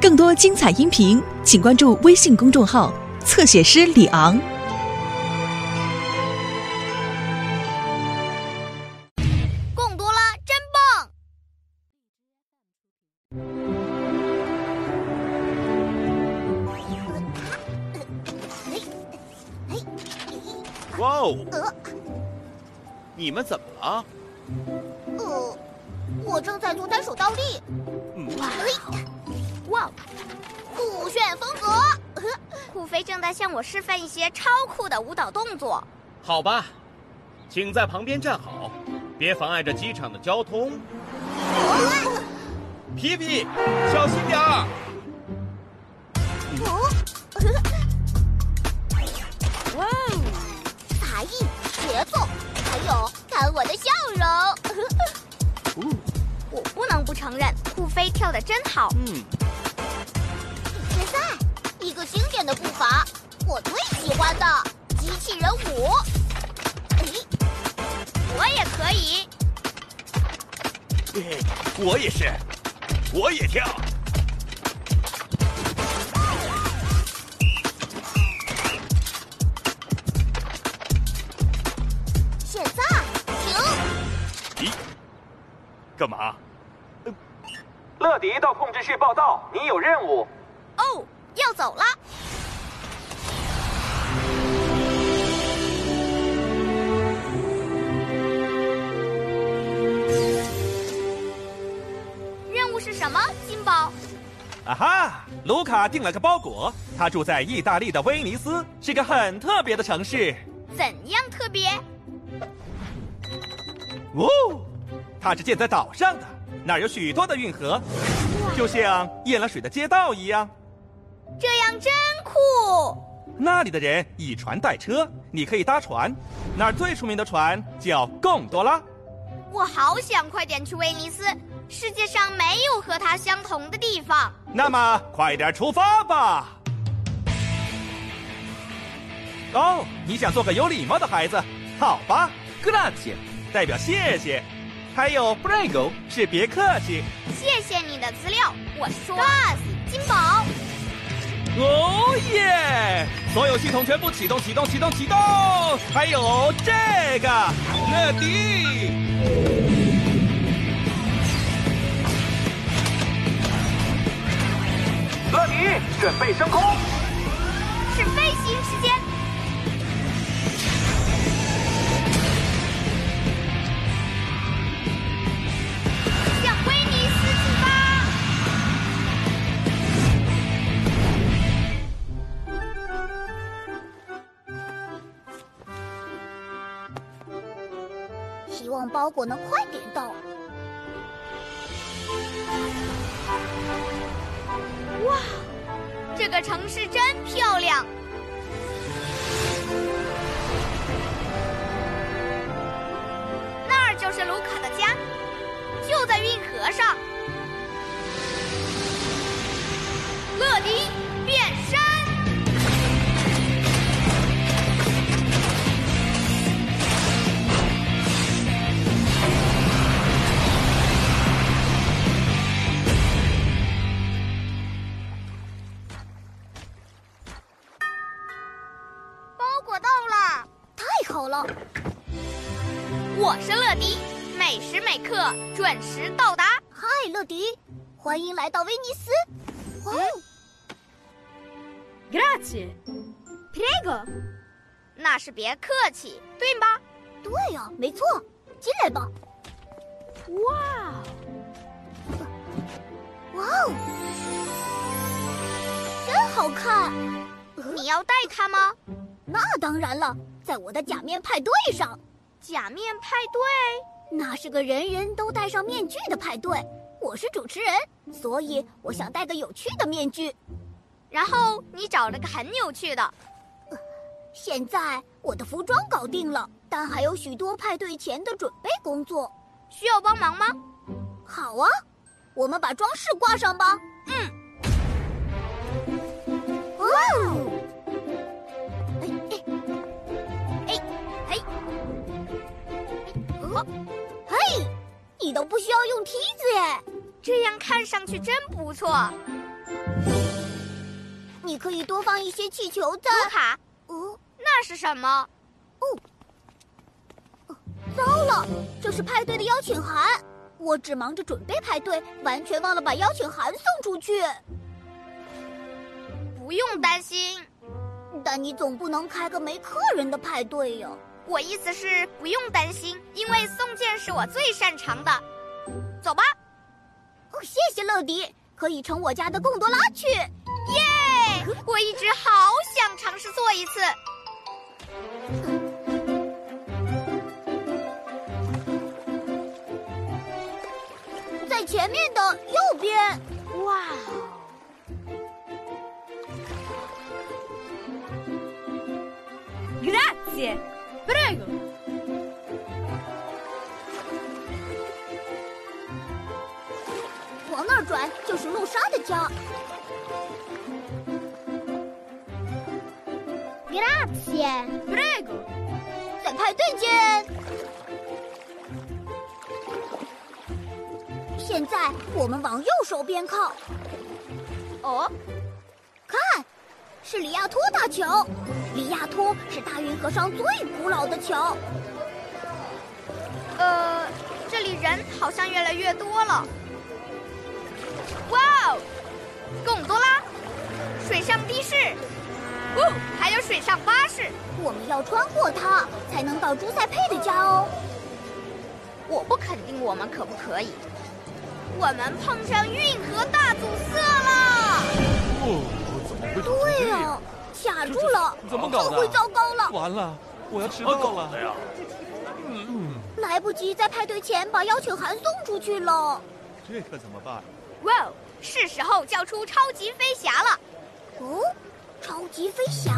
更多精彩音频，请关注微信公众号“侧写师李昂”。贡多拉真棒！哇哦！呃你们怎么了？呃，我正在做单手倒立。哇，酷炫风格！酷飞正在向我示范一些超酷的舞蹈动作。好吧，请在旁边站好，别妨碍着机场的交通。皮皮，小心点儿！哦，哇哦！才艺、节奏，还有看我的笑容。承认，酷飞跳的真好。嗯，现在，一个经典的步伐，我最喜欢的机器人舞。哎，我也可以。嘿我也是，我也跳。现在，停！咦，干嘛？乐迪到控制室报道，你有任务。哦，要走了。任务是什么，金宝？啊哈，卢卡订了个包裹，他住在意大利的威尼斯，是个很特别的城市。怎样特别？哦，它是建在岛上的，那儿有许多的运河，就像淹了水的街道一样。这样真酷！那里的人以船代车，你可以搭船。那儿最出名的船叫贡多拉。我好想快点去威尼斯，世界上没有和它相同的地方。那么快点出发吧！哦，你想做个有礼貌的孩子？好吧，Grazie 代表谢谢，还有 Brego 是别客气。谢谢你的资料，我说 Gas 金宝。哦耶！所有系统全部启动，启动，启动，启动！还有这个乐迪，乐迪，准备升空。是飞行时间。我能快点到。哇，这个城市真漂亮。那儿就是卢卡的家，就在运河上。乐迪我是乐迪，每时每刻准时到达。嗨，乐迪，欢迎来到威尼斯。哦，Grazie. Prego. 那是别客气，对吧？对呀、没错。进来吧。Wow. 哇哦，真好看！你要带它吗？那当然了，在我的假面派对上。假面派对？那是个人人都戴上面具的派对。我是主持人，所以我想戴个有趣的面具。然后你找了个很有趣的。现在我的服装搞定了，但还有许多派对前的准备工作。需要帮忙吗？好啊，我们把装饰挂上吧。嗯。哇哦！都不需要用梯子耶！这样看上去真不错。你可以多放一些气球在。卢卡，哦，那是什么？哦，糟了，这是派对的邀请函。我只忙着准备派对，完全忘了把邀请函送出去。不用担心，但你总不能开个没客人的派对呀。我意思是不用担心，因为送件是我最擅长的。走吧。哦，谢谢乐迪，可以乘我家的贡多拉去。耶！我一直好想尝试坐一次。在前面的右边。哇！Grazie, prego。往那儿转就是露莎的家。Grazie, prego。在派对见。现在我们往右手边靠。哦，看，是里亚托大桥。里亚托是大运河上最古老的桥。呃，这里人好像越来越多了。哇哦，贡多拉，水上的士，哦，还有水上巴士。我们要穿过它，才能到朱塞佩的家哦。我不肯定我们可不可以。我们碰上运河大阻塞了！对呀，卡住了，怎么搞的？会糟糕了！完了，我要迟到了！呀？嗯，来不及在派对前把邀请函送出去了。这可怎么办？哇，是时候叫出超级飞侠了！哦，超级飞侠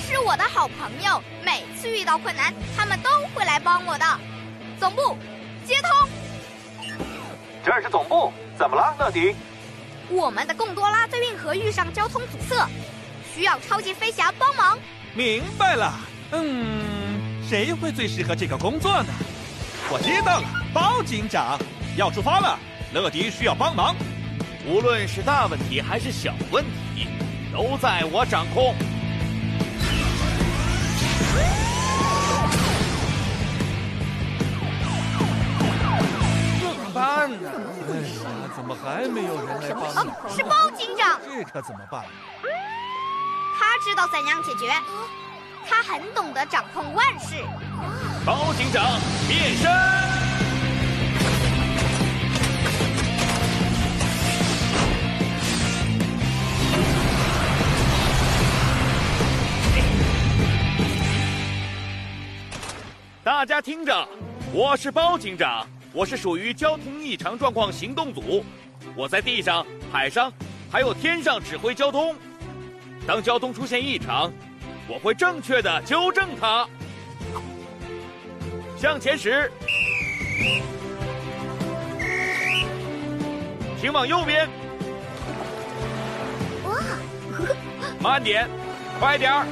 是我的好朋友，每次遇到困难，他们都会来帮我的。总部，接通。这是总部，怎么了，乐迪？我们的贡多拉在运河遇上交通阻塞，需要超级飞侠帮忙。明白了，嗯，谁会最适合这个工作呢？我知道了，包警长要出发了，乐迪需要帮忙。无论是大问题还是小问题，都在我掌控。办呢？哎呀，怎么还没有人来帮呢？是包警长，这可怎么办？他知道怎样解决，他很懂得掌控万事。包警长变身，大家听着，我是包警长。我是属于交通异常状况行动组，我在地上、海上，还有天上指挥交通。当交通出现异常，我会正确的纠正它。向前驶，请往右边。哇！慢点，快点儿，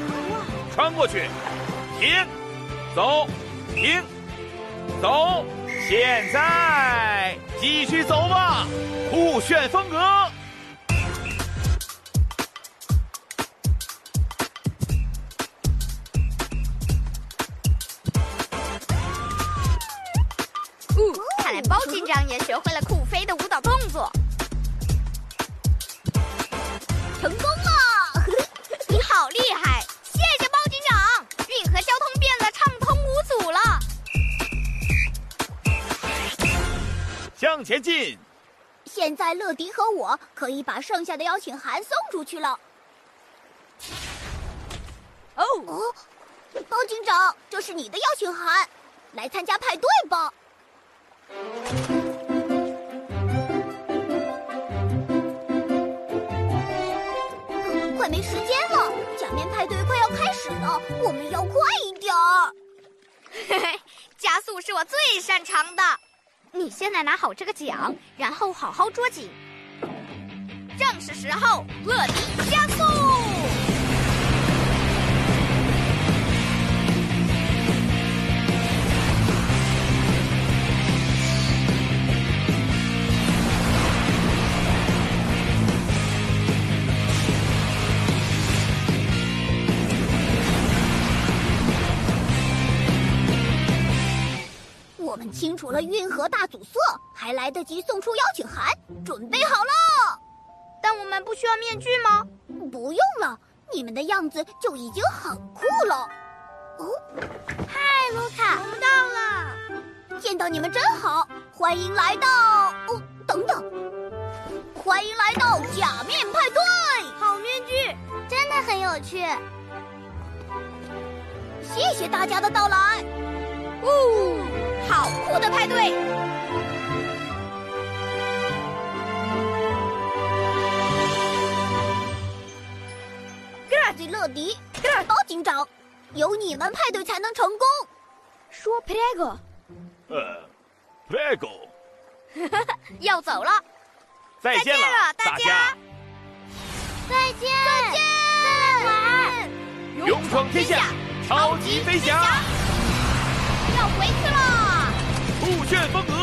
穿过去，停，走，停，走。现在继续走吧，酷炫风格。呜，看来包警长也学会了酷飞的舞蹈动现在乐迪和我可以把剩下的邀请函送出去了。哦哦，包警长，这是你的邀请函，来参加派对吧！快没时间了，假面派对快要开始了，我们要快一点儿。嘿嘿，加速是我最擅长的。你现在拿好这个奖，然后好好捉紧。正是时候，乐迪加清除了运河大阻塞，还来得及送出邀请函，准备好了。但我们不需要面具吗？不用了，你们的样子就已经很酷了。哦，嗨，卢卡，我们到了，见到你们真好，欢迎来到……哦，等等，欢迎来到假面派对。好面具，真的很有趣。谢谢大家的到来。对！格拉吉乐迪，包警长，有你们派对才能成功。说 prego，呃，prego，要走了，再见了，大家，再见，再见，再来玩，勇闯天下，超级飞侠，酷炫风格。